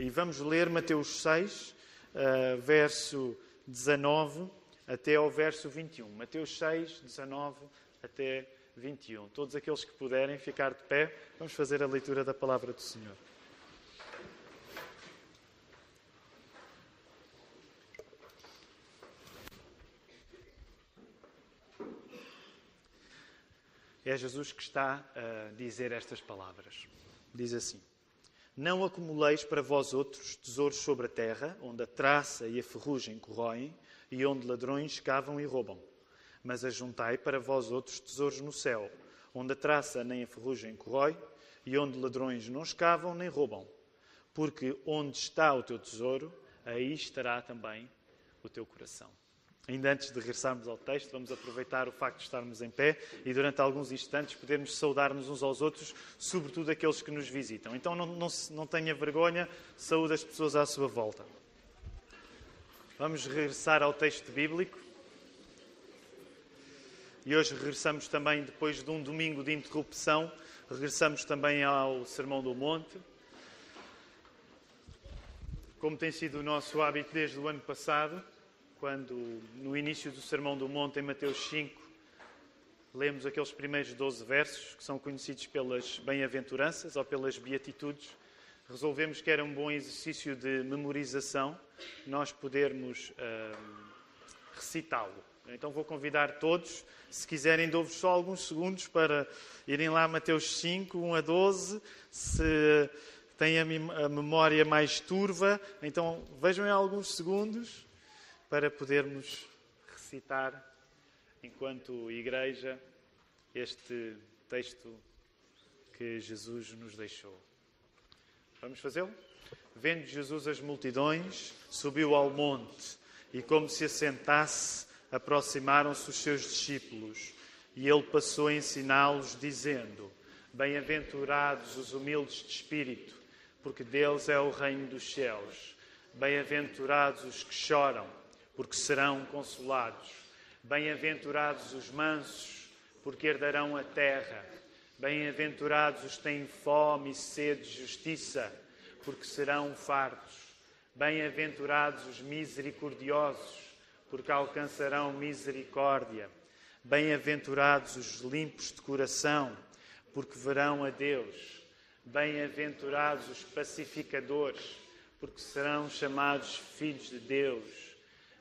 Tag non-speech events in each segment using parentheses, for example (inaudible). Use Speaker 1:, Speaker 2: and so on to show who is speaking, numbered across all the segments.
Speaker 1: E vamos ler Mateus 6, uh, verso 19 até ao verso 21. Mateus 6, 19 até 21. Todos aqueles que puderem ficar de pé, vamos fazer a leitura da palavra do Senhor. É Jesus que está a dizer estas palavras. Diz assim: Não acumuleis para vós outros tesouros sobre a terra, onde a traça e a ferrugem corroem, e onde ladrões cavam e roubam. Mas ajuntai para vós outros tesouros no céu, onde a traça nem a ferrugem corrói, e onde ladrões não escavam nem roubam. Porque onde está o teu tesouro, aí estará também o teu coração. Ainda antes de regressarmos ao texto, vamos aproveitar o facto de estarmos em pé e durante alguns instantes podermos saudar-nos uns aos outros, sobretudo aqueles que nos visitam. Então não, não, não tenha vergonha, saúde as pessoas à sua volta. Vamos regressar ao texto bíblico. E hoje regressamos também, depois de um domingo de interrupção, regressamos também ao Sermão do Monte. Como tem sido o nosso hábito desde o ano passado, quando no início do Sermão do Monte, em Mateus 5, lemos aqueles primeiros 12 versos que são conhecidos pelas bem-aventuranças ou pelas beatitudes, resolvemos que era um bom exercício de memorização nós podermos uh, recitá-lo. Então vou convidar todos, se quiserem, dou-vos só alguns segundos para irem lá Mateus 5, 1 a 12. Se têm a memória mais turva, então vejam em alguns segundos para podermos recitar, enquanto igreja, este texto que Jesus nos deixou. Vamos fazê-lo? Vendo Jesus as multidões, subiu ao monte e, como se assentasse, aproximaram-se os seus discípulos. E ele passou a ensiná-los, dizendo: Bem-aventurados os humildes de espírito, porque deles é o reino dos céus. Bem-aventurados os que choram porque serão consolados. Bem-aventurados os mansos, porque herdarão a terra. Bem-aventurados os que têm fome e sede de justiça, porque serão fartos. Bem-aventurados os misericordiosos, porque alcançarão misericórdia. Bem-aventurados os limpos de coração, porque verão a Deus. Bem-aventurados os pacificadores, porque serão chamados filhos de Deus.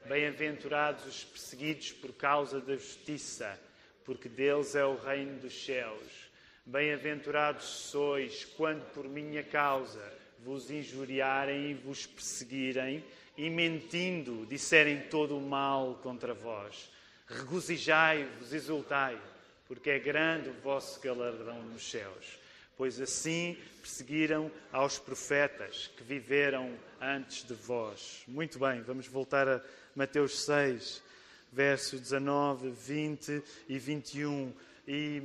Speaker 1: Bem-aventurados os perseguidos por causa da justiça, porque deles é o reino dos céus. Bem-aventurados sois quando por minha causa vos injuriarem e vos perseguirem, e mentindo disserem todo o mal contra vós. Regozijai-vos, exultai, porque é grande o vosso galardão nos céus. Pois assim perseguiram aos profetas que viveram antes de vós. Muito bem, vamos voltar a Mateus 6, versos 19, 20 e 21. E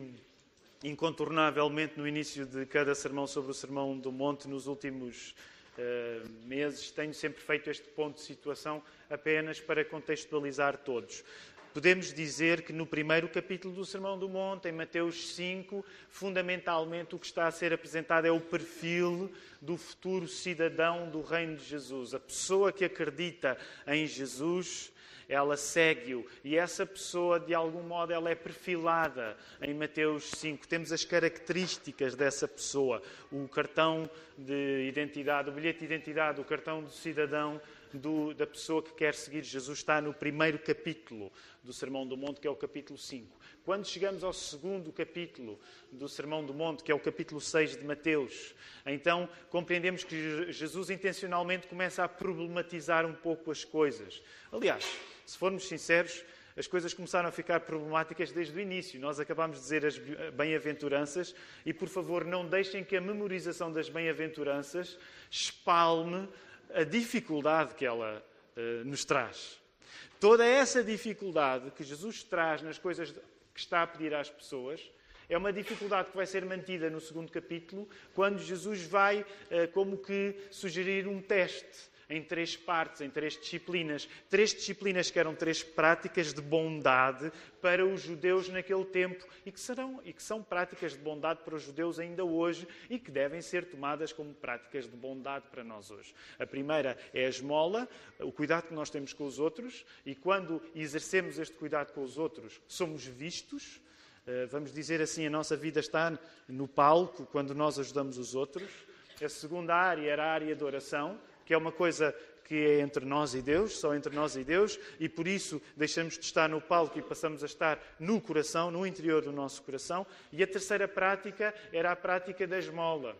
Speaker 1: incontornavelmente no início de cada sermão sobre o Sermão do Monte, nos últimos uh, meses, tenho sempre feito este ponto de situação apenas para contextualizar todos. Podemos dizer que no primeiro capítulo do Sermão do Monte, em Mateus 5, fundamentalmente o que está a ser apresentado é o perfil do futuro cidadão do Reino de Jesus. A pessoa que acredita em Jesus, ela segue-o. E essa pessoa, de algum modo, ela é perfilada em Mateus 5. Temos as características dessa pessoa. O cartão de identidade, o bilhete de identidade, o cartão do cidadão do, da pessoa que quer seguir Jesus está no primeiro capítulo do Sermão do Monte, que é o capítulo 5. Quando chegamos ao segundo capítulo do Sermão do Monte, que é o capítulo 6 de Mateus, então compreendemos que Jesus intencionalmente começa a problematizar um pouco as coisas. Aliás, se formos sinceros, as coisas começaram a ficar problemáticas desde o início. Nós acabámos de dizer as bem-aventuranças e, por favor, não deixem que a memorização das bem-aventuranças espalme a dificuldade que ela uh, nos traz. Toda essa dificuldade que Jesus traz nas coisas que está a pedir às pessoas é uma dificuldade que vai ser mantida no segundo capítulo, quando Jesus vai, uh, como que, sugerir um teste em três partes, em três disciplinas. Três disciplinas que eram três práticas de bondade para os judeus naquele tempo e que, serão, e que são práticas de bondade para os judeus ainda hoje e que devem ser tomadas como práticas de bondade para nós hoje. A primeira é a esmola, o cuidado que nós temos com os outros e quando exercemos este cuidado com os outros, somos vistos. Eh, vamos dizer assim, a nossa vida está no palco quando nós ajudamos os outros. A segunda área era a área de oração, que é uma coisa que é entre nós e Deus, só entre nós e Deus, e por isso deixamos de estar no palco e passamos a estar no coração, no interior do nosso coração. E a terceira prática era a prática da esmola.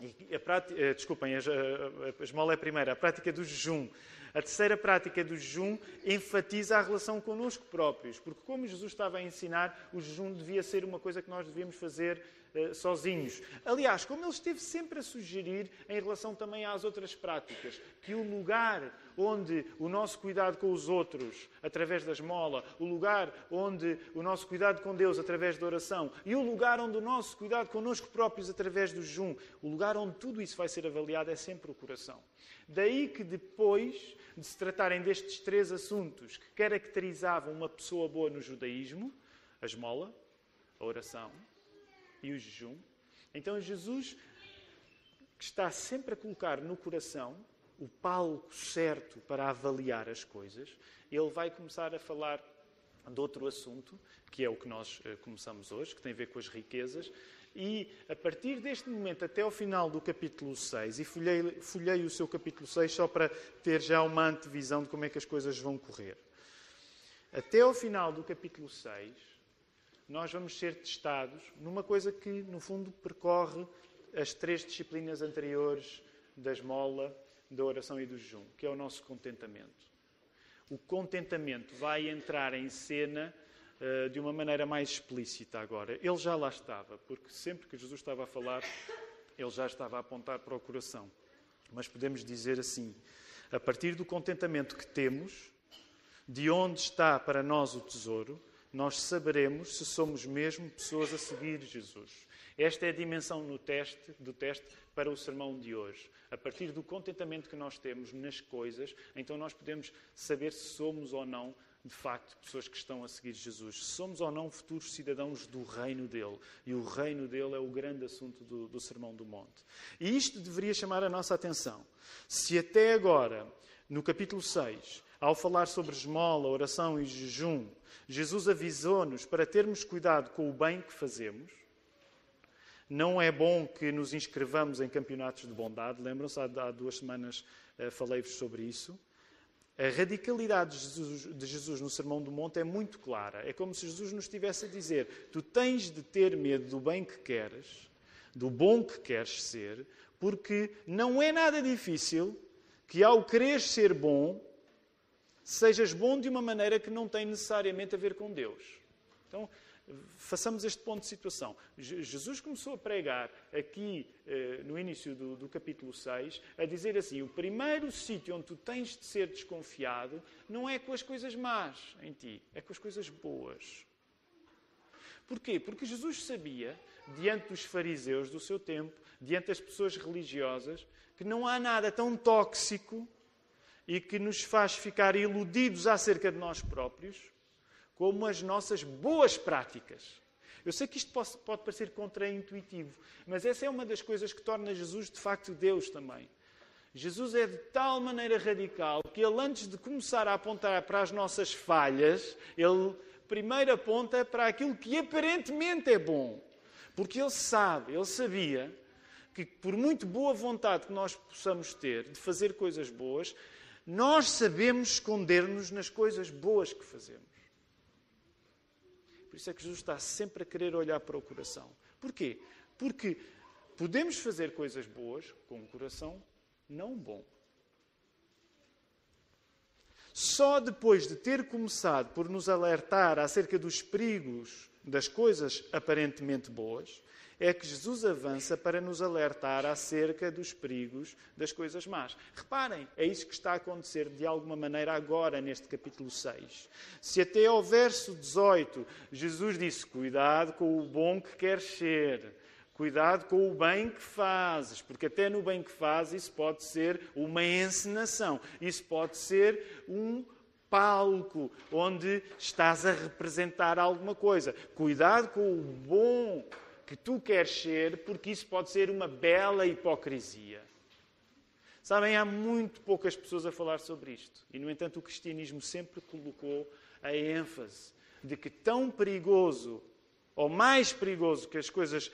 Speaker 1: E a prática, eh, desculpem, a esmola é a primeira, a prática do jejum. A terceira prática do jejum enfatiza a relação connosco próprios, porque, como Jesus estava a ensinar, o jejum devia ser uma coisa que nós devíamos fazer uh, sozinhos. Aliás, como ele esteve sempre a sugerir em relação também às outras práticas, que o lugar onde o nosso cuidado com os outros, através da esmola, o lugar onde o nosso cuidado com Deus, através da oração, e o lugar onde o nosso cuidado connosco próprios, através do jejum, o lugar onde tudo isso vai ser avaliado é sempre o coração. Daí que depois de se tratarem destes três assuntos que caracterizavam uma pessoa boa no judaísmo, a esmola, a oração e o jejum, então Jesus está sempre a colocar no coração o palco certo para avaliar as coisas, ele vai começar a falar de outro assunto, que é o que nós eh, começamos hoje, que tem a ver com as riquezas, e a partir deste momento até ao final do capítulo 6, e folhei, folhei o seu capítulo 6 só para ter já uma antevisão de como é que as coisas vão correr. Até ao final do capítulo 6, nós vamos ser testados numa coisa que, no fundo, percorre as três disciplinas anteriores da esmola, da oração e do jejum, que é o nosso contentamento. O contentamento vai entrar em cena eh, de uma maneira mais explícita agora. Ele já lá estava, porque sempre que Jesus estava a falar, ele já estava a apontar para o coração. Mas podemos dizer assim: a partir do contentamento que temos, de onde está para nós o tesouro, nós saberemos se somos mesmo pessoas a seguir Jesus. Esta é a dimensão no teste, do teste para o sermão de hoje. A partir do contentamento que nós temos nas coisas, então nós podemos saber se somos ou não de facto, pessoas que estão a seguir Jesus. Somos ou não futuros cidadãos do reino dele. E o reino dele é o grande assunto do, do Sermão do Monte. E isto deveria chamar a nossa atenção. Se até agora, no capítulo 6, ao falar sobre esmola, oração e jejum, Jesus avisou-nos para termos cuidado com o bem que fazemos, não é bom que nos inscrevamos em campeonatos de bondade. Lembram-se, há duas semanas eh, falei-vos sobre isso. A radicalidade de Jesus, de Jesus, no Sermão do Monte é muito clara. É como se Jesus nos estivesse a dizer: tu tens de ter medo do bem que queres, do bom que queres ser, porque não é nada difícil que ao querer ser bom, sejas bom de uma maneira que não tem necessariamente a ver com Deus. Então, façamos este ponto de situação. Jesus começou a pregar aqui eh, no início do, do, capítulo 6, a dizer assim: o primeiro sítio onde tu tens de ser desconfiado não é com as coisas más em ti, é com as coisas boas. Porquê? Porque Jesus sabia, diante dos fariseus do seu tempo, diante das pessoas religiosas, que não há nada tão tóxico e que nos faz ficar iludidos acerca de nós próprios como as nossas boas práticas. Eu sei que isto pode, pode parecer contraintuitivo, mas essa é uma das coisas que torna Jesus de facto Deus também. Jesus é de tal maneira radical que ele, antes de começar a apontar para as nossas falhas, ele primeiro aponta para aquilo que aparentemente é bom. Porque ele sabe, ele sabia que, por muito boa vontade que nós possamos ter de fazer coisas boas, nós sabemos esconder-nos nas coisas boas que fazemos. Por isso é que Jesus está sempre a querer olhar para o coração. Porquê? Porque podemos fazer coisas boas com um coração não bom. Só depois de ter começado por nos alertar acerca dos perigos das coisas aparentemente boas, é que Jesus avança para nos alertar acerca dos perigos das coisas más. Reparem, é isso que está a acontecer de alguma maneira agora neste capítulo 6. Se até ao verso 18 Jesus disse: Cuidado com o bom que queres ser, Cuidado com o bem que fazes, porque até no bem que fazes isso pode ser uma encenação, isso pode ser um palco onde estás a representar alguma coisa. Cuidado com o bom que tu queres ser, porque isso pode ser uma bela hipocrisia. Sabem, há muito poucas pessoas a falar sobre isto. E, no entanto, o cristianismo sempre colocou a ênfase de que tão perigoso, ou mais perigoso que as coisas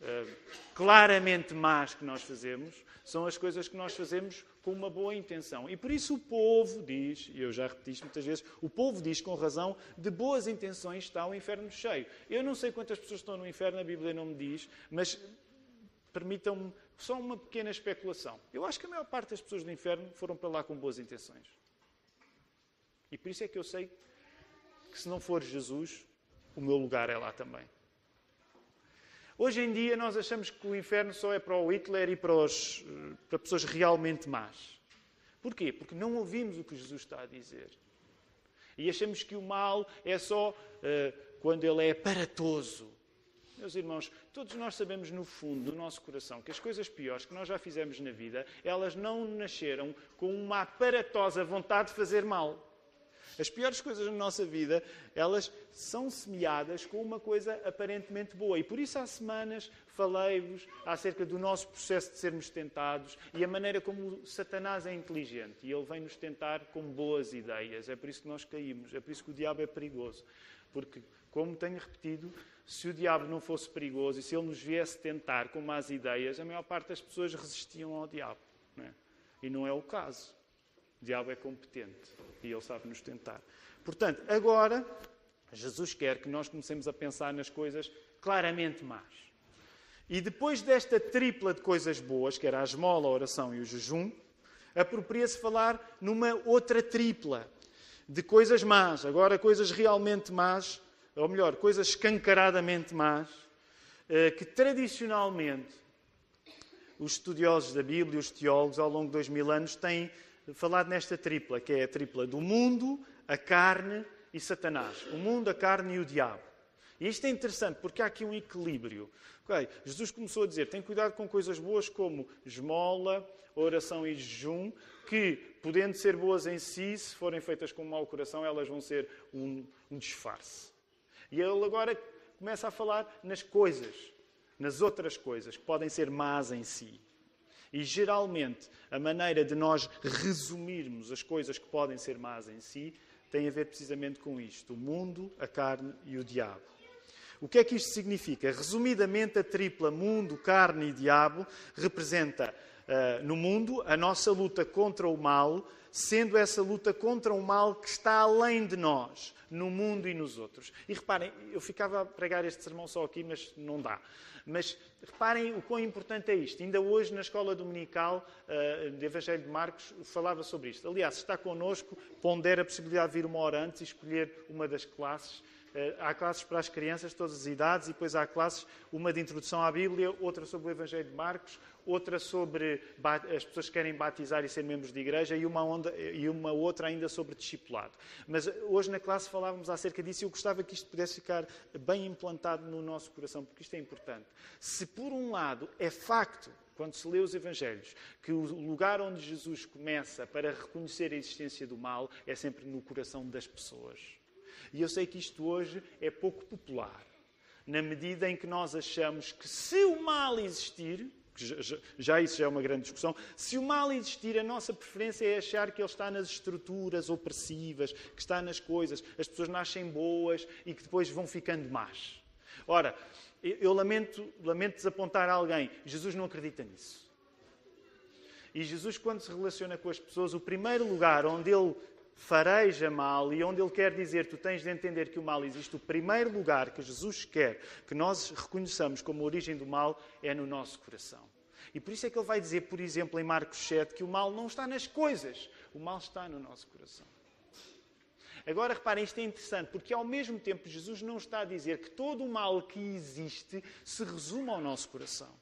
Speaker 1: eh, claramente más que nós fazemos, são as coisas que nós fazemos com uma boa intenção. E por isso o povo diz, e eu já repeti isto muitas vezes, o povo diz com razão, de boas intenções está o inferno cheio. Eu não sei quantas pessoas estão no inferno, a Bíblia não me diz, mas permitam-me só uma pequena especulação. Eu acho que a maior parte das pessoas do inferno foram para lá com boas intenções. E por isso é que eu sei que se não for Jesus, o meu lugar é lá também. Hoje em dia nós achamos que o inferno só é para o Hitler e para, os, para pessoas realmente más. Porquê? Porque não ouvimos o que Jesus está a dizer. E achamos que o mal é só uh, quando ele é aparatoso. Meus irmãos, todos nós sabemos no fundo do nosso coração que as coisas piores que nós já fizemos na vida, elas não nasceram com uma aparatosa vontade de fazer mal. As piores coisas na nossa vida, elas são semeadas com uma coisa aparentemente boa. E por isso há semanas falei-vos acerca do nosso processo de sermos tentados e a maneira como Satanás é inteligente. E ele vem nos tentar com boas ideias. É por isso que nós caímos. É por isso que o diabo é perigoso. Porque, como tenho repetido, se o diabo não fosse perigoso e se ele nos viesse tentar com más ideias, a maior parte das pessoas resistiam ao diabo. Não é? E não é o caso. O diabo é competente e ele sabe nos tentar. Portanto, agora, Jesus quer que nós comecemos a pensar nas coisas claramente más. E depois desta tripla de coisas boas, que era a esmola, a oração e o jejum, apropria-se falar numa outra tripla de coisas más. Agora, coisas realmente más, ou melhor, coisas escancaradamente más, eh, que tradicionalmente os estudiosos da Bíblia, os teólogos, ao longo de dois mil anos, têm falado nesta tripla, que é a tripla do mundo, a carne e Satanás. O mundo, a carne e o diabo. E isto é interessante porque há aqui um equilíbrio. Okay, Jesus começou a dizer: tem cuidado com coisas boas como esmola, oração e jejum, que, podendo ser boas em si, se forem feitas com um mau coração, elas vão ser um, um disfarce. E ele agora começa a falar nas coisas, nas outras coisas, que podem ser más em si. E geralmente a maneira de nós resumirmos as coisas que podem ser más em si tem a ver precisamente com isto: o mundo, a carne e o diabo. O que é que isto significa? Resumidamente, a tripla mundo, carne e diabo representa uh, no mundo a nossa luta contra o mal, sendo essa luta contra o mal que está além de nós, no mundo e nos outros. E reparem, eu ficava a pregar este sermão só aqui, mas não dá. Mas reparem o quão importante é isto. Ainda hoje, na escola dominical uh, de Evangelho de Marcos, falava sobre isto. Aliás, está connosco, pondera a possibilidade de vir uma hora antes e escolher uma das classes. Uh, há classes para as crianças de todas as idades e depois há classes, uma de introdução à Bíblia, outra sobre o Evangelho de Marcos, outra sobre as pessoas que querem batizar e ser membros de igreja e uma, onda, e uma outra ainda sobre discipulado. Mas hoje na classe falávamos acerca disso e eu gostava que isto pudesse ficar bem implantado no nosso coração, porque isto é importante. Se por um lado é facto quando se lê os Evangelhos, que o lugar onde Jesus começa para reconhecer a existência do mal é sempre no coração das pessoas. E eu sei que isto hoje é pouco popular, na medida em que nós achamos que se o mal existir, já, isso já é uma grande discussão. Se o mal existir, a nossa preferência é achar que ele está nas estruturas opressivas, que está nas coisas. As pessoas nascem boas e que depois vão ficando más. Ora, eu lamento, lamento desapontar alguém. Jesus não acredita nisso. E Jesus, quando se relaciona com as pessoas, o primeiro lugar onde ele fareja mal e onde ele quer dizer tu tens de entender que o mal existe, o primeiro lugar que Jesus quer que nós reconheçamos como origem do mal é no nosso coração. E por isso é que ele vai dizer, por exemplo, em Marcos 7, que o mal não está nas coisas, o mal está no nosso coração. Agora reparem, isto é interessante, porque ao mesmo tempo Jesus não está a dizer que todo o mal que existe se resume ao nosso coração.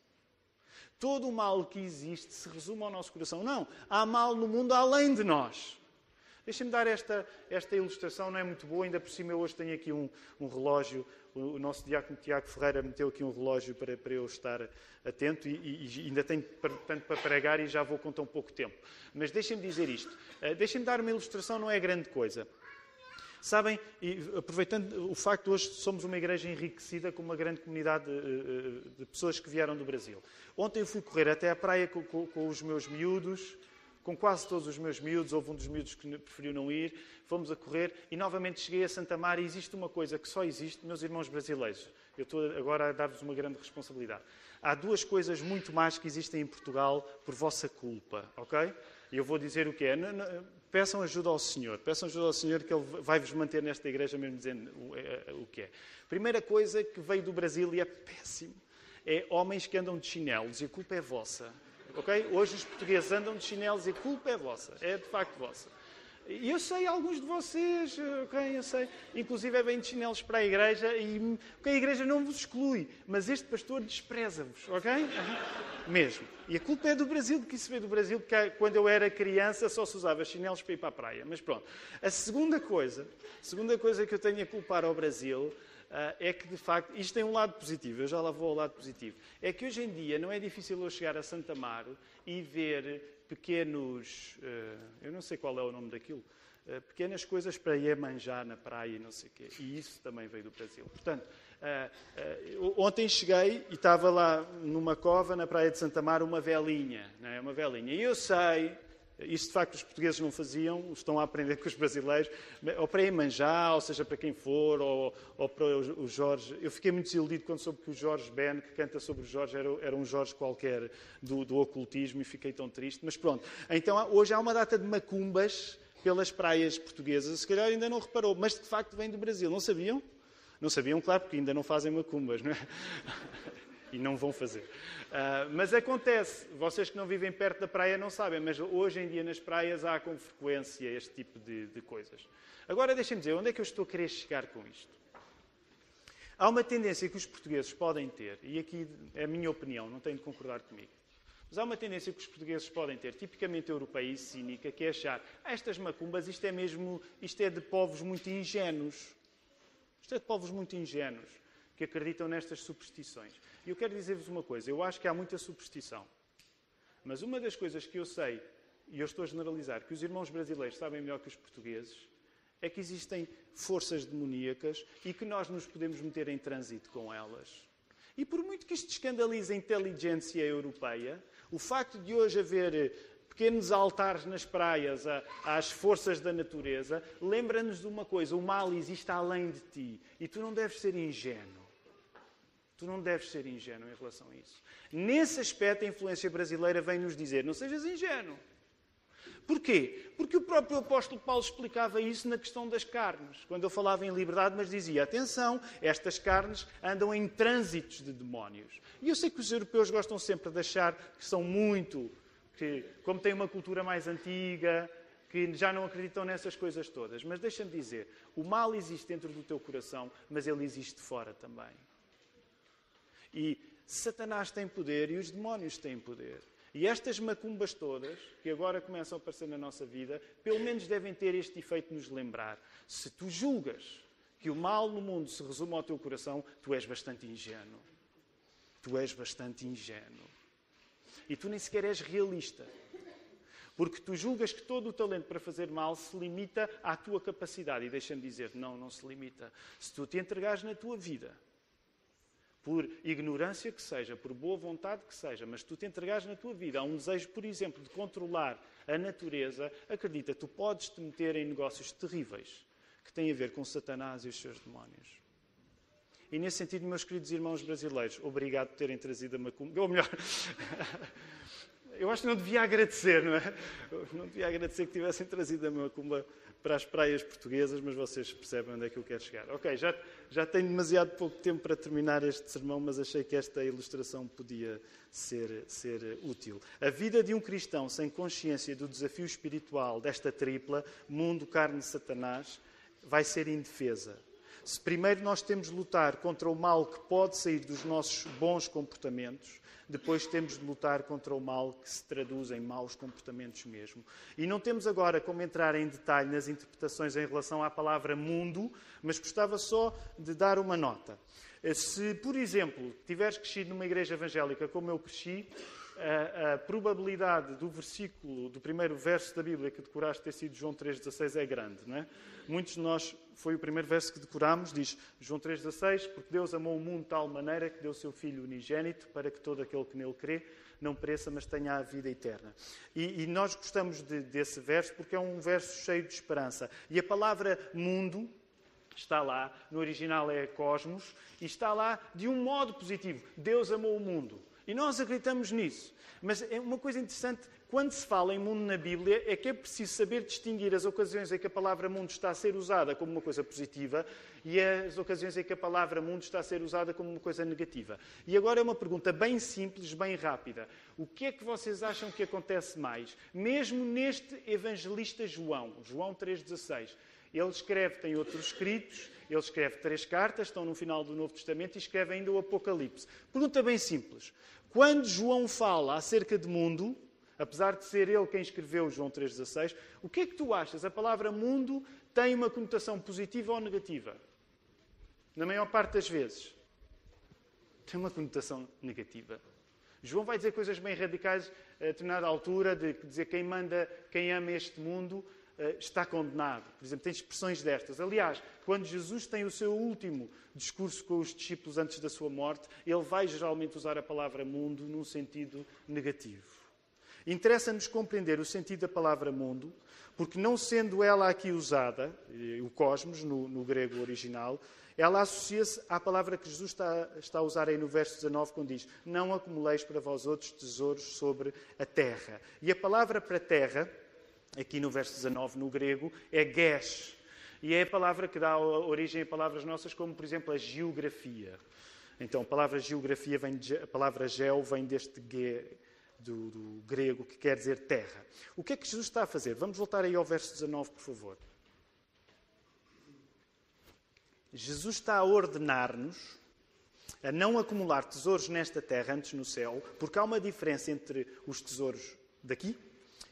Speaker 1: Todo o mal que existe se resume ao nosso coração. Não, há mal no mundo além de nós. Deixem-me dar esta, esta ilustração, não é muito boa, ainda por cima eu hoje tenho aqui um, um relógio, o, o, nosso diácono Tiago Ferreira meteu aqui um relógio para, para eu estar atento e, e, ainda tenho tanto para pregar e já vou com tão pouco tempo. Mas deixem-me dizer isto, uh, deixem-me dar uma ilustração, não é grande coisa. Sabem, e aproveitando o facto de hoje somos uma igreja enriquecida com uma grande comunidade de, eh, de pessoas que vieram do Brasil. Ontem eu fui correr até à praia com, com, com os meus miúdos, com quase todos os meus miúdos, houve um dos miúdos que preferiu não ir, fomos a correr e novamente cheguei a Santa Maria e existe uma coisa que só existe, meus irmãos brasileiros. Eu estou agora a dar-vos uma grande responsabilidade. Há duas coisas muito mais que existem em Portugal por vossa culpa, ok? E eu vou dizer o que é. Peçam ajuda ao Senhor, peçam ajuda ao Senhor que Ele vai-vos manter nesta igreja mesmo dizendo é, o que é. Primeira coisa que veio do Brasil e é péssimo, é homens que andam de chinelos e a culpa é vossa. Hoje os portugueses andam de chinelos e a culpa é vossa. É de facto vossa. E eu sei alguns de vocês, ok? Eu sei. Inclusive é bem de chinelos para a igreja e okay, a igreja não vos exclui, mas este pastor despreza-vos, ok? Mesmo. E a culpa é do Brasil, porque isso veio do Brasil, porque quando eu era criança só se usava chinelos para ir para a praia. Mas pronto. A segunda coisa, a segunda coisa que eu tenho a culpar ao Brasil é que, de facto, isto tem um lado positivo, eu já lá vou ao lado positivo. É que hoje em dia não é difícil eu chegar a Santa Amaro e ver pequenos. Ah, eu não sei qual é o nome daquilo. Ah, pequenas coisas para ir manjar na praia e não sei o quê. E isso também veio do Brasil. Portanto, ontem cheguei e estava lá numa cova na praia de Santa Amaro uma velinha. Não é? Uma velinha. E eu sei, isso, de facto, os portugueses não faziam, estão a aprender com os brasileiros, ou para Emanjá, ou seja, para quem for, ou, ou, para o Jorge. Eu fiquei muito desiludido quando soube que o Jorge Ben, que canta sobre o Jorge, era, era um Jorge qualquer do, do, ocultismo e fiquei tão triste. Mas pronto, então hoje há uma data de macumbas pelas praias portuguesas. Se calhar ainda não reparou, mas de facto vem do Brasil. Não sabiam? Não sabiam, claro, porque ainda não fazem macumbas, não é? E não vão fazer. Uh, mas acontece, vocês que não vivem perto da praia não sabem, mas hoje em dia nas praias há com frequência este tipo de, de coisas. Agora deixem-me dizer, onde é que eu estou a querer chegar com isto? Há uma tendência que os portugueses podem ter, e aqui é a minha opinião, não têm de concordar comigo, mas há uma tendência que os portugueses podem ter, tipicamente europeia e cínica, que é achar ah, estas macumbas, isto é mesmo, isto é de povos muito ingênuos. Isto é de povos muito ingênuos que acreditam nestas superstições. E eu quero dizer-vos uma coisa: eu acho que há muita superstição. Mas uma das coisas que eu sei, e eu estou a generalizar, que os irmãos brasileiros sabem melhor que os portugueses, é que existem forças demoníacas e que nós nos podemos meter em trânsito com elas. E por muito que isto escandalize a inteligência europeia, o facto de hoje haver pequenos altares nas praias às forças da natureza, lembra-nos de uma coisa: o mal existe além de ti e tu não deves ser ingênuo. Tu não deves ser ingênuo em relação a isso. Nesse aspecto, a influência brasileira vem nos dizer: não sejas ingênuo. Porquê? Porque o próprio apóstolo Paulo explicava isso na questão das carnes, quando ele falava em liberdade, mas dizia: atenção, estas carnes andam em trânsitos de demónios. E eu sei que os europeus gostam sempre de achar que são muito, que, como têm uma cultura mais antiga, que já não acreditam nessas coisas todas. Mas deixa-me dizer: o mal existe dentro do teu coração, mas ele existe fora também. E Satanás tem poder e os demónios têm poder. E estas macumbas todas, que agora começam a aparecer na nossa vida, pelo menos devem ter este efeito de nos lembrar. Se tu julgas que o mal no mundo se resume ao teu coração, tu és bastante ingênuo. Tu és bastante ingênuo. E tu nem sequer és realista. Porque tu julgas que todo o talento para fazer mal se limita à tua capacidade. E deixa-me dizer, não, não se limita. Se tu te entregares na tua vida por ignorância que seja, por boa vontade que seja, mas tu te entregares na tua vida a um desejo, por exemplo, de controlar a natureza, acredita, tu podes te meter em negócios terríveis que têm a ver com Satanás e os seus demónios. E nesse sentido, meus queridos irmãos brasileiros, obrigado por terem trazido a macumba. Ou melhor, (laughs) eu acho que não devia agradecer, não é? Não devia agradecer que tivessem trazido a macumba para as praias portuguesas, mas vocês percebem onde é que eu quero chegar. Ok, já, já tenho demasiado pouco tempo para terminar este sermão, mas achei que esta ilustração podia ser, ser útil. A vida de um cristão sem consciência do desafio espiritual desta tripla, mundo, carne Satanás, vai ser indefesa. Se primeiro nós temos de lutar contra o mal que pode sair dos nossos bons comportamentos, depois temos de lutar contra o mal que se traduz em maus comportamentos mesmo. E não temos agora como entrar em detalhe nas interpretações em relação à palavra mundo, mas gostava só de dar uma nota. Se, por exemplo, tiveres crescido numa igreja evangélica como eu cresci, a, a, probabilidade do versículo, do primeiro verso da Bíblia que decoraste ter sido João 3,16 é grande, não é? Muitos de nós, foi o primeiro verso que decorámos, diz João 3,16, porque Deus amou o mundo de tal maneira que deu o seu Filho unigênito para que todo aquele que nele crê não pereça, mas tenha a vida eterna. E, e nós gostamos de, desse verso porque é um verso cheio de esperança. E a palavra mundo, está lá, no original é cosmos, e está lá de um modo positivo. Deus amou o mundo. E nós acreditamos nisso. Mas é uma coisa interessante, quando se fala em mundo na Bíblia, é que é preciso saber distinguir as ocasiões em que a palavra mundo está a ser usada como uma coisa positiva e as ocasiões em que a palavra mundo está a ser usada como uma coisa negativa. E agora é uma pergunta bem simples, bem rápida. O que é que vocês acham que acontece mais? Mesmo neste evangelista João, João 3,16. Ele escreve, tem outros escritos, ele escreve três cartas, estão no final do Novo Testamento, e escreve ainda o Apocalipse. Pergunta bem simples. Quando João fala acerca de mundo, apesar de ser ele quem escreveu João 3,16, o que é que tu achas? A palavra mundo tem uma conotação positiva ou negativa? Na maior parte das vezes. Tem uma conotação negativa. João vai dizer coisas bem radicais a determinada altura, de dizer quem manda, quem ama este mundo está condenado. Por exemplo, tem expressões destas. Aliás, quando Jesus tem o seu último discurso com os discípulos antes da sua morte, ele vai geralmente usar a palavra mundo num sentido negativo. Interessa-nos compreender o sentido da palavra mundo, porque não sendo ela aqui usada, eh, o cosmos, no, no grego original, ela associa-se à palavra que Jesus está, está, a usar aí no verso 19, quando diz: Não acumuleis para vós outros tesouros sobre a terra. E a palavra para terra aqui no verso 19, no grego, é gesh. E é a palavra que dá origem a palavras nossas, como, por exemplo, a geografia. Então, a palavra geografia, vem de, a palavra geo, vem deste ge, do, do, grego, que quer dizer terra. O que é que Jesus está a fazer? Vamos voltar aí ao verso 19, por favor. Jesus está a ordenar-nos a não acumular tesouros nesta terra, antes no céu, porque há uma diferença entre os tesouros daqui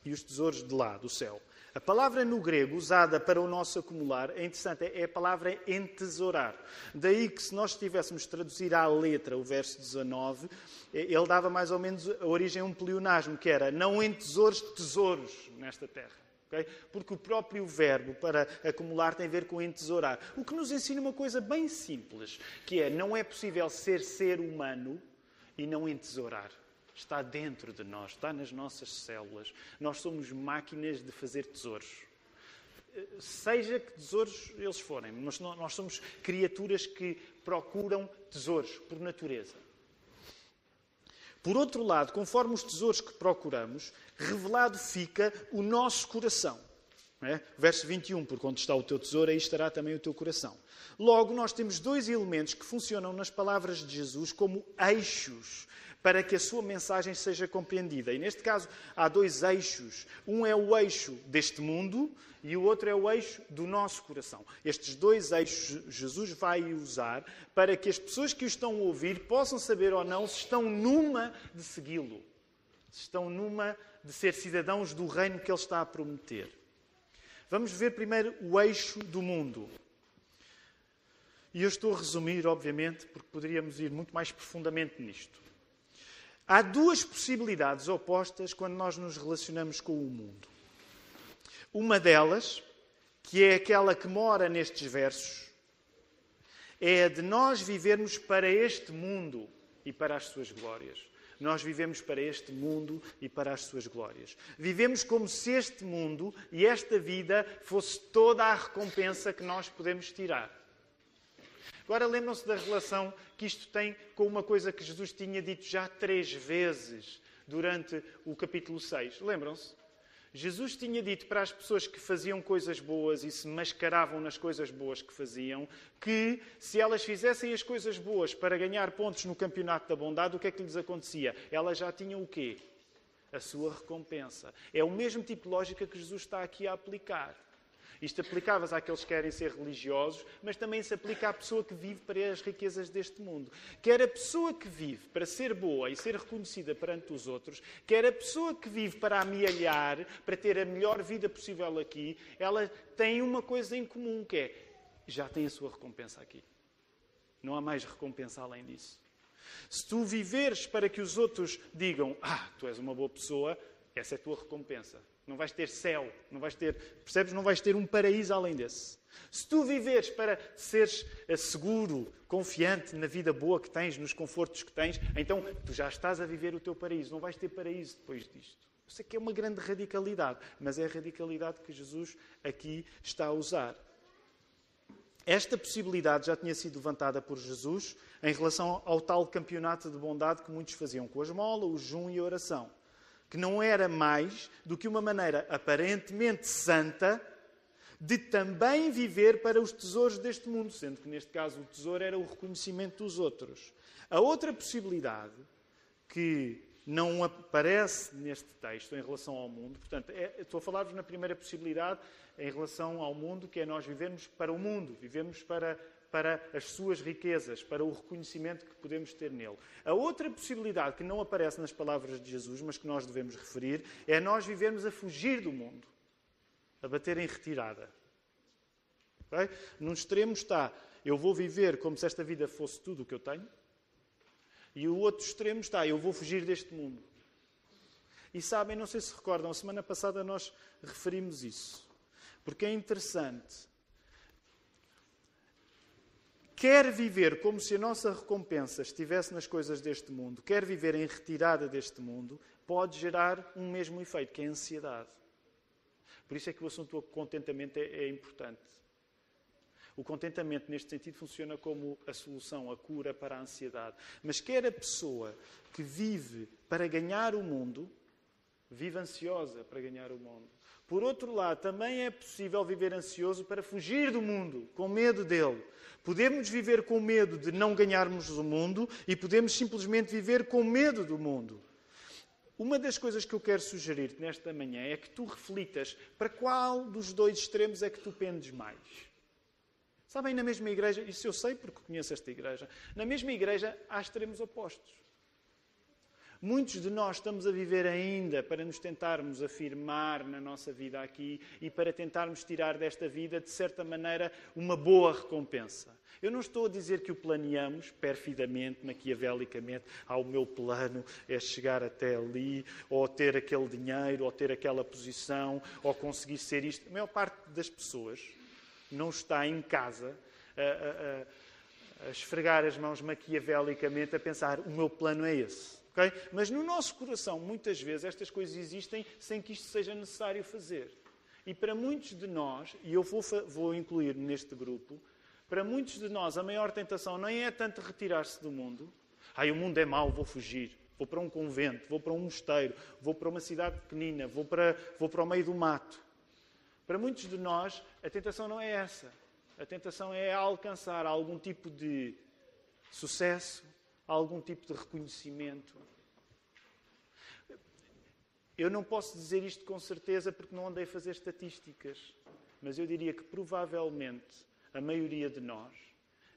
Speaker 1: e os tesouros de lá, do céu. A palavra no grego usada para o nosso acumular é interessante, é a palavra entesourar. Daí que, se nós tivéssemos traduzir à letra o verso 19, ele dava mais ou menos a origem a um pleonasmo, que era não entesouros tesouros nesta terra. Okay? Porque o próprio verbo para acumular tem a ver com entesourar. O que nos ensina uma coisa bem simples, que é não é possível ser ser humano e não entesourar está dentro de nós, está nas nossas células. Nós somos máquinas de fazer tesouros. Seja que tesouros eles forem, mas nós somos criaturas que procuram tesouros por natureza. Por outro lado, conforme os tesouros que procuramos, revelado fica o nosso coração. É? Verso 21, por onde está o teu tesouro, aí estará também o teu coração. Logo, nós temos dois elementos que funcionam nas palavras de Jesus como eixos para que a sua mensagem seja compreendida. E neste caso há dois eixos. Um é o eixo deste mundo e o outro é o eixo do nosso coração. Estes dois eixos Jesus vai usar para que as pessoas que o estão a ouvir possam saber ou não se estão numa de segui-lo, se estão numa de ser cidadãos do reino que ele está a prometer. Vamos ver primeiro o eixo do mundo. E eu estou a resumir, obviamente, porque poderíamos ir muito mais profundamente nisto. Há duas possibilidades opostas quando nós nos relacionamos com o mundo. Uma delas, que é aquela que mora nestes versos, é a de nós vivermos para este mundo e para as suas glórias. Nós vivemos para este mundo e para as suas glórias. Vivemos como se este mundo e esta vida fosse toda a recompensa que nós podemos tirar. Agora lembram-se da relação que isto tem com uma coisa que Jesus tinha dito já três vezes durante o capítulo 6. Lembram-se? Jesus tinha dito para as pessoas que faziam coisas boas e se mascaravam nas coisas boas que faziam, que se elas fizessem as coisas boas para ganhar pontos no campeonato da bondade, o que é que lhes acontecia? Elas já tinham o quê? A sua recompensa. É o mesmo tipo de lógica que Jesus está aqui a aplicar. Isto aplicava-se àqueles que querem ser religiosos, mas também se aplica à pessoa que vive para as riquezas deste mundo. Quer a pessoa que vive para ser boa e ser reconhecida perante os outros, quer a pessoa que vive para amealhar, para ter a melhor vida possível aqui, ela tem uma coisa em comum, que é já tem a sua recompensa aqui. Não há mais recompensa além disso. Se tu viveres para que os outros digam, ah, tu és uma boa pessoa, essa é a tua recompensa. Não vais ter céu, não vais ter, percebes? Não vais ter um paraíso além desse. Se tu viveres para seres eh, seguro, confiante na vida boa que tens, nos confortos que tens, então tu já estás a viver o teu paraíso. Não vais ter paraíso depois disto. Eu sei que é uma grande radicalidade, mas é a radicalidade que Jesus aqui está a usar. Esta possibilidade já tinha sido levantada por Jesus em relação ao tal campeonato de bondade que muitos faziam com a esmola, o jejum e a oração que não era mais do que uma maneira aparentemente santa de também viver para os tesouros deste mundo, sendo que neste caso o tesouro era o reconhecimento dos outros. A outra possibilidade que não aparece neste texto em relação ao mundo, portanto, é, estou a falar-vos na primeira possibilidade em relação ao mundo, que é nós vivemos para o mundo, vivemos para para as suas riquezas, para o reconhecimento que podemos ter nele. A outra possibilidade que não aparece nas palavras de Jesus, mas que nós devemos referir, é nós vivermos a fugir do mundo, a bater em retirada. Okay? Num extremo está, eu vou viver como se esta vida fosse tudo o que eu tenho, e o outro extremo está, eu vou fugir deste mundo. E sabem, não sei se recordam, semana passada nós referimos isso. Porque é interessante quer viver como se a nossa recompensa estivesse nas coisas deste mundo, quer viver em retirada deste mundo, pode gerar um mesmo efeito, que é a ansiedade. Por isso é que o assunto do contentamento é, é importante. O contentamento, neste sentido, funciona como a solução, a cura para a ansiedade. Mas quer a pessoa que vive para ganhar o mundo, vive ansiosa para ganhar o mundo. Por outro lado, também é possível viver ansioso para fugir do mundo, com medo dele. Podemos viver com medo de não ganharmos o mundo e podemos simplesmente viver com medo do mundo. Uma das coisas que eu quero sugerir-te nesta manhã é que tu reflitas para qual dos dois extremos é que tu pendes mais. Sabem, na mesma igreja, isso eu sei porque conheço esta igreja, na mesma igreja há extremos opostos. Muitos de nós estamos a viver ainda para nos tentarmos afirmar na nossa vida aqui e para tentarmos tirar desta vida, de certa maneira, uma boa recompensa. Eu não estou a dizer que o planeamos perfidamente, maquiavelicamente. Ah, o meu plano é chegar até ali, ou ter aquele dinheiro, ou ter aquela posição, ou conseguir ser isto. A maior parte das pessoas não está em casa a, a, a, a esfregar as mãos maquiavelicamente a pensar: o meu plano é esse. Okay? Mas no nosso coração, muitas vezes, estas coisas existem sem que isto seja necessário fazer. E para muitos de nós, e eu vou, vou incluir neste grupo, para muitos de nós a maior tentação nem é tanto retirar-se do mundo. Ai, o mundo é mau, vou fugir. Vou para um convento, vou para um mosteiro, vou para uma cidade pequenina, vou para, vou para o meio do mato. Para muitos de nós, a tentação não é essa. A tentação é alcançar algum tipo de sucesso, algum tipo de reconhecimento. Eu não posso dizer isto com certeza porque não andei a fazer estatísticas, mas eu diria que provavelmente a maioria de nós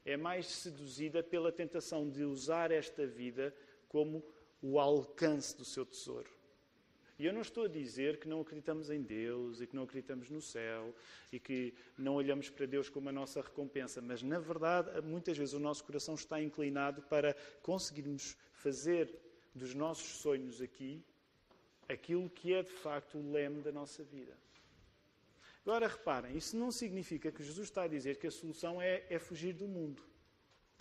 Speaker 1: é mais seduzida pela tentação de usar esta vida como o alcance do seu tesouro. E eu não estou a dizer que não acreditamos em Deus e que não acreditamos no céu e que não olhamos para Deus como a nossa recompensa, mas na verdade, muitas vezes o nosso coração está inclinado para conseguirmos fazer dos nossos sonhos aqui aquilo que é de facto o leme da nossa vida. Agora reparem, isso não significa que Jesus está a dizer que a solução é, é fugir do mundo.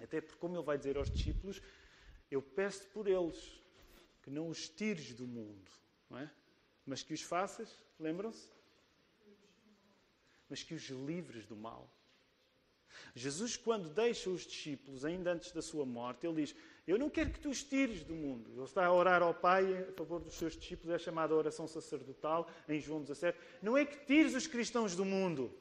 Speaker 1: Até porque, como ele vai dizer aos discípulos, eu peço por eles que não os tires do mundo não é? Mas que os faças, lembram-se? Mas que os livres do mal. Jesus, quando deixa os discípulos, ainda antes da sua morte, ele diz: Eu não quero que tu os tires do mundo. Ele está a orar ao Pai a favor dos seus discípulos, é chamada oração sacerdotal em João 17. Não é que tires os cristãos do mundo,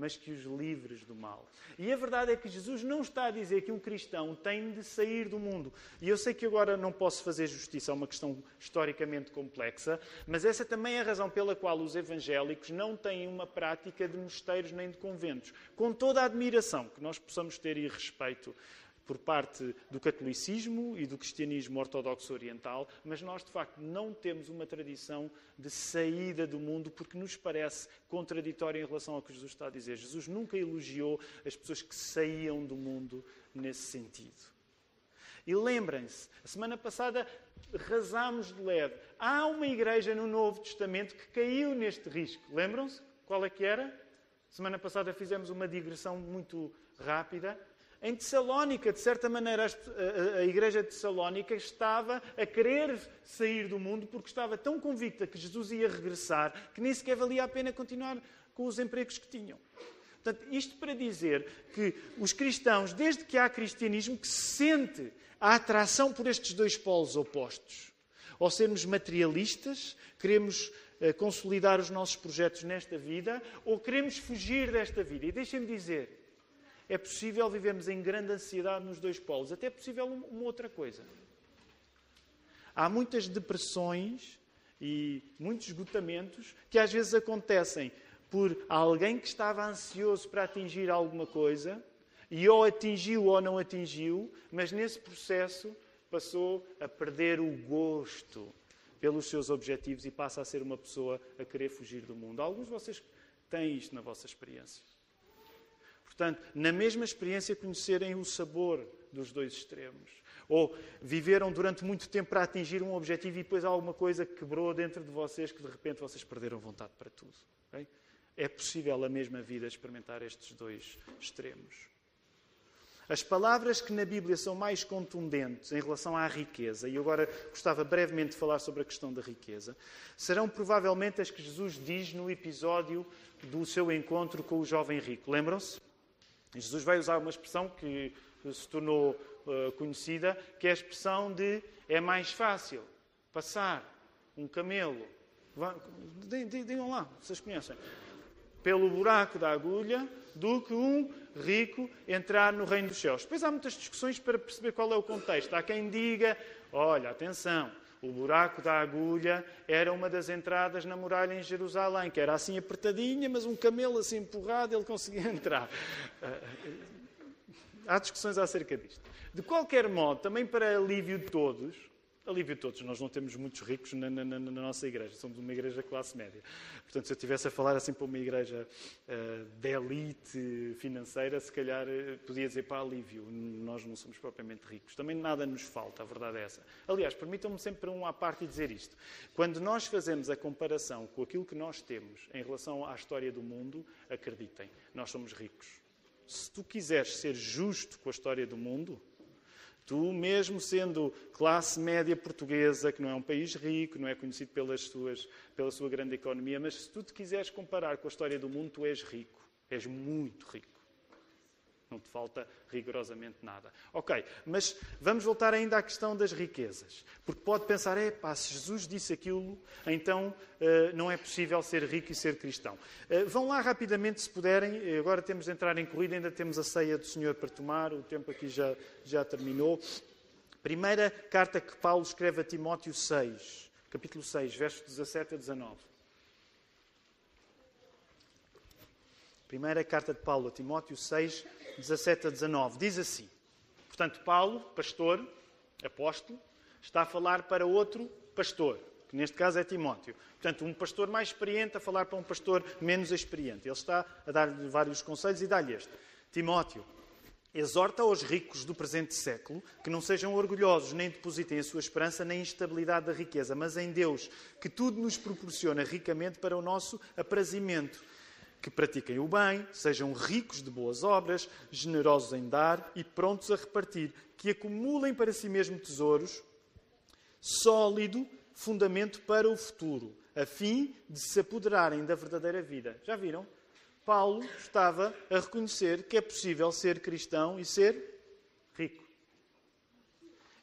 Speaker 1: mas que os livres do mal. E a verdade é que Jesus não está a dizer que um cristão tem de sair do mundo. E eu sei que agora não posso fazer justiça a uma questão historicamente complexa, mas essa também é a razão pela qual os evangélicos não têm uma prática de mosteiros nem de conventos. Com toda a admiração que nós possamos ter e respeito por parte do catolicismo e do cristianismo ortodoxo oriental, mas nós de facto não temos uma tradição de saída do mundo porque nos parece contraditório em relação ao que Jesus está a dizer. Jesus nunca elogiou as pessoas que saíam do mundo nesse sentido. E lembrem-se, a semana passada rasámos de leve. Há uma igreja no Novo Testamento que caiu neste risco. Lembram-se? Qual é que era? Semana passada fizemos uma digressão muito rápida. Em Tessalónica, de certa maneira, a igreja de Tessalónica estava a querer sair do mundo porque estava tão convicta que Jesus ia regressar que nem sequer valia a pena continuar com os empregos que tinham. Portanto, isto para dizer que os cristãos, desde que há cristianismo, que se sente a atração por estes dois polos opostos. Ou sermos materialistas, queremos eh, consolidar os nossos projetos nesta vida, ou queremos fugir desta vida. E deixem-me dizer, é possível vivermos em grande ansiedade nos dois polos. Até é possível uma outra coisa. Há muitas depressões e muitos esgotamentos que às vezes acontecem por alguém que estava ansioso para atingir alguma coisa e ou atingiu ou não atingiu, mas nesse processo passou a perder o gosto pelos seus objetivos e passa a ser uma pessoa a querer fugir do mundo. Alguns de vocês têm isto na vossa experiência. Portanto, na mesma experiência, conhecerem o sabor dos dois extremos. Ou viveram durante muito tempo para atingir um objetivo e depois alguma coisa quebrou dentro de vocês que de repente vocês perderam vontade para tudo. Okay? É possível a mesma vida experimentar estes dois extremos. As palavras que na Bíblia são mais contundentes em relação à riqueza, e agora gostava brevemente de falar sobre a questão da riqueza, serão provavelmente as que Jesus diz no episódio do seu encontro com o jovem rico. Lembram-se? Jesus vai usar uma expressão que se tornou uh, conhecida, que é a expressão de é mais fácil passar um camelo. Digam lá, vocês conhecem. Pelo buraco da agulha do que um rico entrar no reino dos céus. Depois há muitas discussões para perceber qual é o contexto. Há quem diga: olha, atenção, o buraco da agulha era uma das entradas na muralha em Jerusalém, que era assim apertadinha, mas um camelo assim empurrado ele conseguia entrar. Ah, há discussões acerca disto. De qualquer modo, também para alívio de todos, alívio todos. Nós não temos muitos ricos na, na, na, nossa igreja, somos uma igreja classe média. Portanto, se eu estivesse a falar assim para uma igreja uh, de elite financeira, se calhar uh, podia dizer para alívio. Nós não somos propriamente ricos. Também nada nos falta, a verdade é essa. Aliás, permitam-me sempre um à parte dizer isto. Quando nós fazemos a comparação com aquilo que nós temos em relação à história do mundo, acreditem, nós somos ricos. Se tu quiseres ser justo com a história do mundo, Tu, mesmo sendo classe média portuguesa, que não é um país rico, não é conhecido pelas suas, pela sua grande economia, mas se tu te quiseres comparar com a história do mundo, tu és rico. És muito rico. Não te falta rigorosamente nada. Ok, mas vamos voltar ainda à questão das riquezas. Porque pode pensar, é pá, se Jesus disse aquilo, então uh, não é possível ser rico e ser cristão. Uh, vão lá rapidamente, se puderem. Agora temos de entrar em corrida, ainda temos a ceia do Senhor para tomar. O tempo aqui já, já terminou. Primeira carta que Paulo escreve a Timóteo 6, capítulo 6, versos 17 a 19. Primeira carta de Paulo a Timóteo 6, 17 a 19. Diz assim: Portanto, Paulo, pastor, apóstolo, está a falar para outro pastor, que neste caso é Timóteo. Portanto, um pastor mais experiente a falar para um pastor menos experiente. Ele está a dar-lhe vários conselhos e dá-lhe este: Timóteo, exorta aos ricos do presente século que não sejam orgulhosos, nem depositem a sua esperança na instabilidade da riqueza, mas em Deus, que tudo nos proporciona ricamente para o nosso aprazimento que pratiquem o bem, sejam ricos de boas obras, generosos em dar e prontos a repartir, que acumulem para si mesmo tesouros, sólido fundamento para o futuro, a fim de se apoderarem da verdadeira vida. Já viram? Paulo estava a reconhecer que é possível ser cristão e ser rico.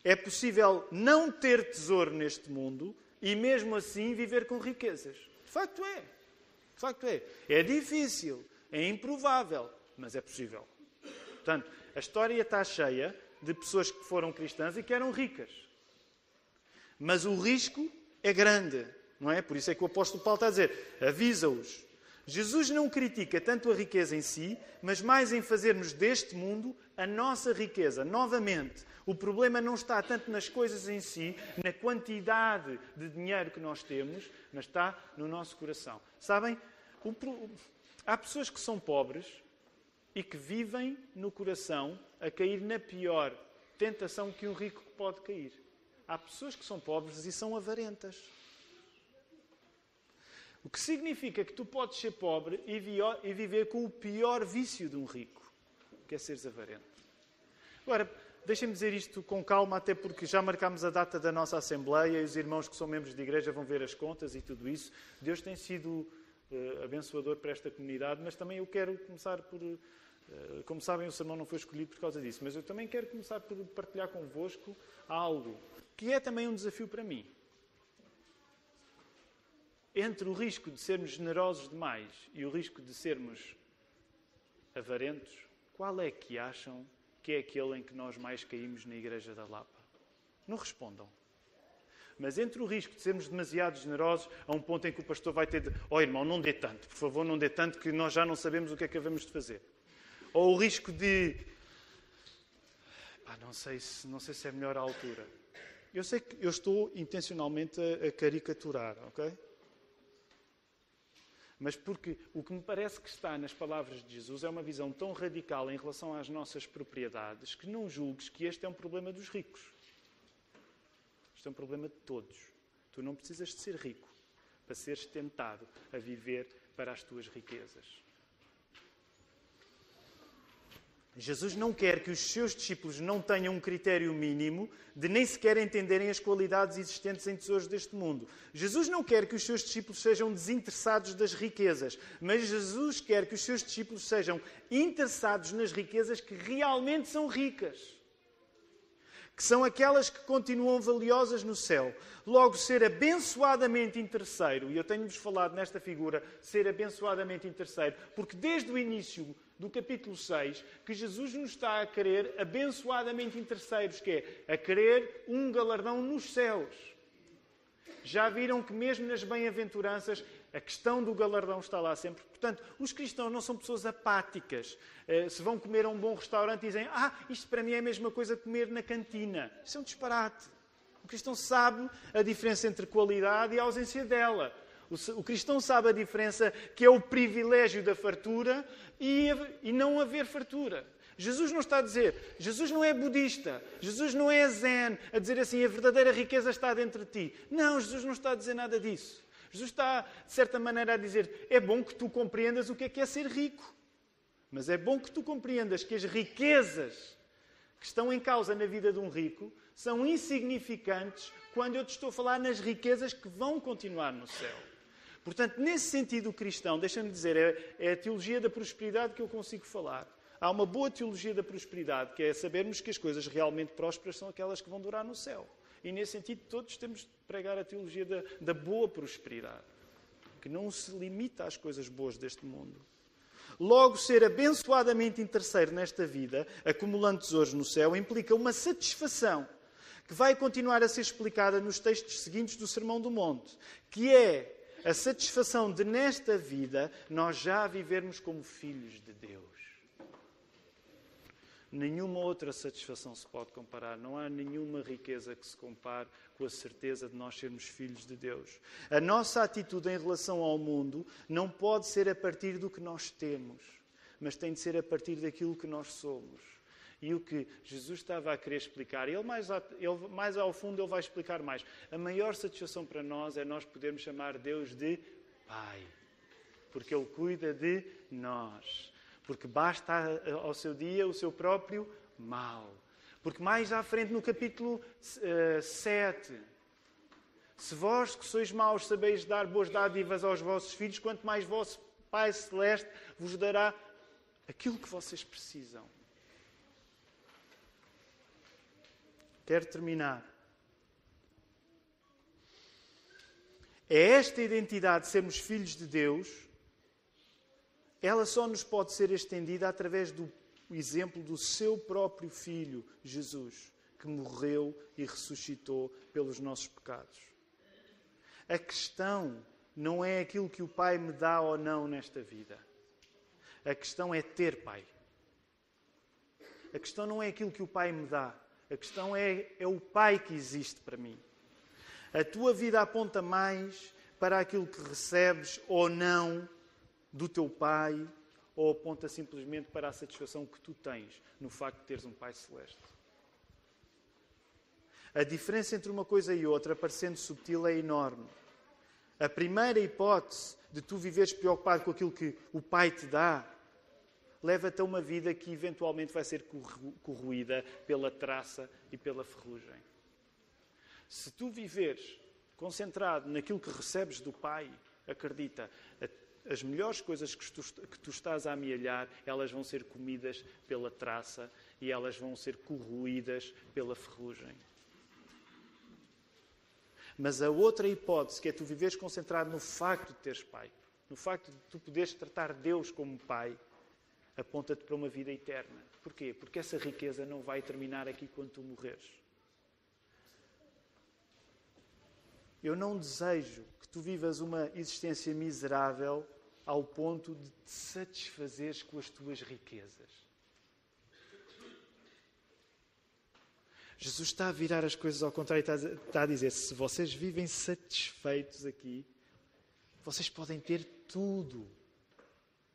Speaker 1: É possível não ter tesouro neste mundo e mesmo assim viver com riquezas. De facto é. De facto é. É difícil É improvável, mas é possível. Portanto, a história está cheia de pessoas que foram cristãs e que eram ricas. Mas o risco é grande, não é? Por isso é que o apóstolo Paulo está a dizer: avisa-os. Jesus não critica tanto a riqueza em si, mas mais em fazermos deste mundo a nossa riqueza. Novamente, o problema não está tanto nas coisas em si, na quantidade de dinheiro que nós temos, mas está no nosso coração. Sabem, há pessoas que são pobres e que vivem no coração a cair na pior tentação que um rico pode cair. Há pessoas que são pobres e são avarentas. O que significa que tu podes ser pobre e viver com o pior vício de um rico, que é seres avarento. Agora, deixem-me dizer isto com calma, até porque já marcámos a data da nossa Assembleia e os irmãos que são membros de igreja vão ver as contas e tudo isso. Deus tem sido uh, abençoador para esta comunidade, mas também eu quero começar por eh, como sabem, o sermão não foi escolhido por causa disso, mas eu também quero começar por partilhar convosco algo que é também um desafio para mim. Entre o risco de sermos generosos demais e o risco de sermos avarentos, qual é que acham que é aquele em que nós mais caímos na Igreja da Lapa? Não respondam. Mas entre o risco de sermos demasiado generosos, a um ponto em que o pastor vai ter de. Oh irmão, não dê tanto, por favor, não dê tanto, que nós já não sabemos o que é que havemos de fazer. Ou o risco de. Ah, não, sei se, não sei se é melhor a altura. Eu sei que eu estou intencionalmente a, a caricaturar, ok? Mas porque o que me parece que está nas palavras de Jesus é uma visão tão radical em relação às nossas propriedades que não julgues que este é um problema dos ricos. Este é um problema de todos. Tu não precisas de ser rico para seres tentado a viver para as tuas riquezas. Jesus não quer que os seus discípulos não tenham um critério mínimo de nem sequer entenderem as qualidades existentes em tesouros deste mundo. Jesus não quer que os seus discípulos sejam desinteressados das riquezas, mas Jesus quer que os seus discípulos sejam interessados nas riquezas que realmente são ricas que são aquelas que continuam valiosas no céu. Logo, ser abençoadamente interesseiro, e eu tenho-vos falado nesta figura, ser abençoadamente interesseiro, porque desde o início do capítulo 6, que Jesus nos está a querer abençoadamente interesseiros, que é a querer um galardão nos céus. Já viram que mesmo nas bem-aventuranças a questão do galardão está lá sempre. Portanto, os cristãos não são pessoas apáticas. Eh, se vão comer a um bom restaurante dizem, ah, isto para mim é a mesma coisa que comer na cantina. Isso é um disparate. O cristão sabe a diferença entre qualidade e a ausência dela. O cristão sabe a diferença que é o privilégio da fartura e, não haver fartura. Jesus não está a dizer, Jesus não é budista, Jesus não é zen, a dizer assim, a verdadeira riqueza está dentro de ti. Não, Jesus não está a dizer nada disso. Jesus está, de certa maneira, a dizer: é bom que tu compreendas o que é que é ser rico. Mas é bom que tu compreendas que as riquezas que estão em causa na vida de um rico são insignificantes quando eu te estou a falar nas riquezas que vão continuar no céu. Portanto, nesse sentido cristão, deixa-me dizer, é, é a teologia da prosperidade que eu consigo falar. Há uma boa teologia da prosperidade, que é sabermos que as coisas realmente prósperas são aquelas que vão durar no céu. E nesse sentido, todos temos de pregar a teologia da, da boa prosperidade, que não se limita às coisas boas deste mundo. Logo, ser abençoadamente interesseiro nesta vida, acumulando tesouros no céu, implica uma satisfação que vai continuar a ser explicada nos textos seguintes do Sermão do Monte, que é a satisfação de, nesta vida, nós já vivermos como filhos de Deus. Nenhuma outra satisfação se pode comparar. Não há nenhuma riqueza que se compare com a certeza de nós sermos filhos de Deus. A nossa atitude em relação ao mundo não pode ser a partir do que nós temos, mas tem de ser a partir daquilo que nós somos. E o que Jesus estava a querer explicar, ele mais, ele mais ao fundo ele vai explicar mais. A maior satisfação para nós é nós podermos chamar Deus de Pai, porque Ele cuida de nós. Porque basta ao seu dia o seu próprio mal. Porque mais à frente no capítulo uh, 7, se vós que sois maus sabeis dar boas dádivas aos vossos filhos, quanto mais vosso Pai Celeste vos dará aquilo que vocês precisam. Quero terminar. É esta identidade de sermos filhos de Deus ela só nos pode ser estendida através do exemplo do seu próprio Filho, Jesus, que morreu e ressuscitou pelos nossos pecados. A questão não é aquilo que o Pai me dá ou não nesta vida. A questão é ter Pai. A questão não é aquilo que o Pai me dá. A questão é, é o Pai que existe para mim. A tua vida aponta mais para aquilo que recebes ou não do teu Pai, ou aponta simplesmente para a satisfação que tu tens no facto de teres um Pai Celeste. A diferença entre uma coisa e outra, parecendo subtil, é enorme. A primeira hipótese de tu viveres preocupado com aquilo que o Pai te dá, leva-te a uma vida que eventualmente vai ser corroída pela traça e pela ferrugem. Se tu viveres concentrado naquilo que recebes do Pai, acredita, as melhores coisas que tu, que tu estás a amealhar, elas vão ser comidas pela traça e elas vão ser corroídas pela ferrugem. Mas a outra hipótese, que é tu viveres concentrado no facto de teres pai, no facto de tu poderes tratar Deus como pai, aponta-te para uma vida eterna. Porquê? Porque essa riqueza não vai terminar aqui quando tu morreres. Eu não desejo que tu vivas uma existência miserável ao ponto de te satisfazeres com as tuas riquezas. Jesus está a virar as coisas ao contrário e está a dizer: se vocês vivem satisfeitos aqui, vocês podem ter tudo,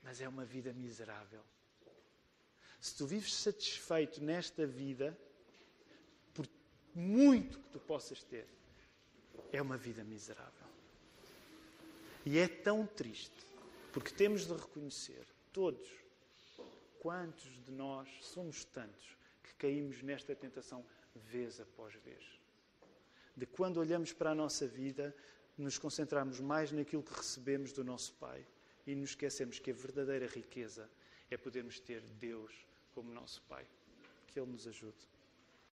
Speaker 1: mas é uma vida miserável. Se tu vives satisfeito nesta vida, por muito que tu possas ter, é uma vida miserável. E é tão triste, porque temos de reconhecer, todos, quantos de nós somos tantos que caímos nesta tentação vez após vez. De quando olhamos para a nossa vida, nos concentramos mais naquilo que recebemos do nosso Pai e nos esquecemos que a verdadeira riqueza é podermos ter Deus como nosso Pai. Que Ele nos ajude.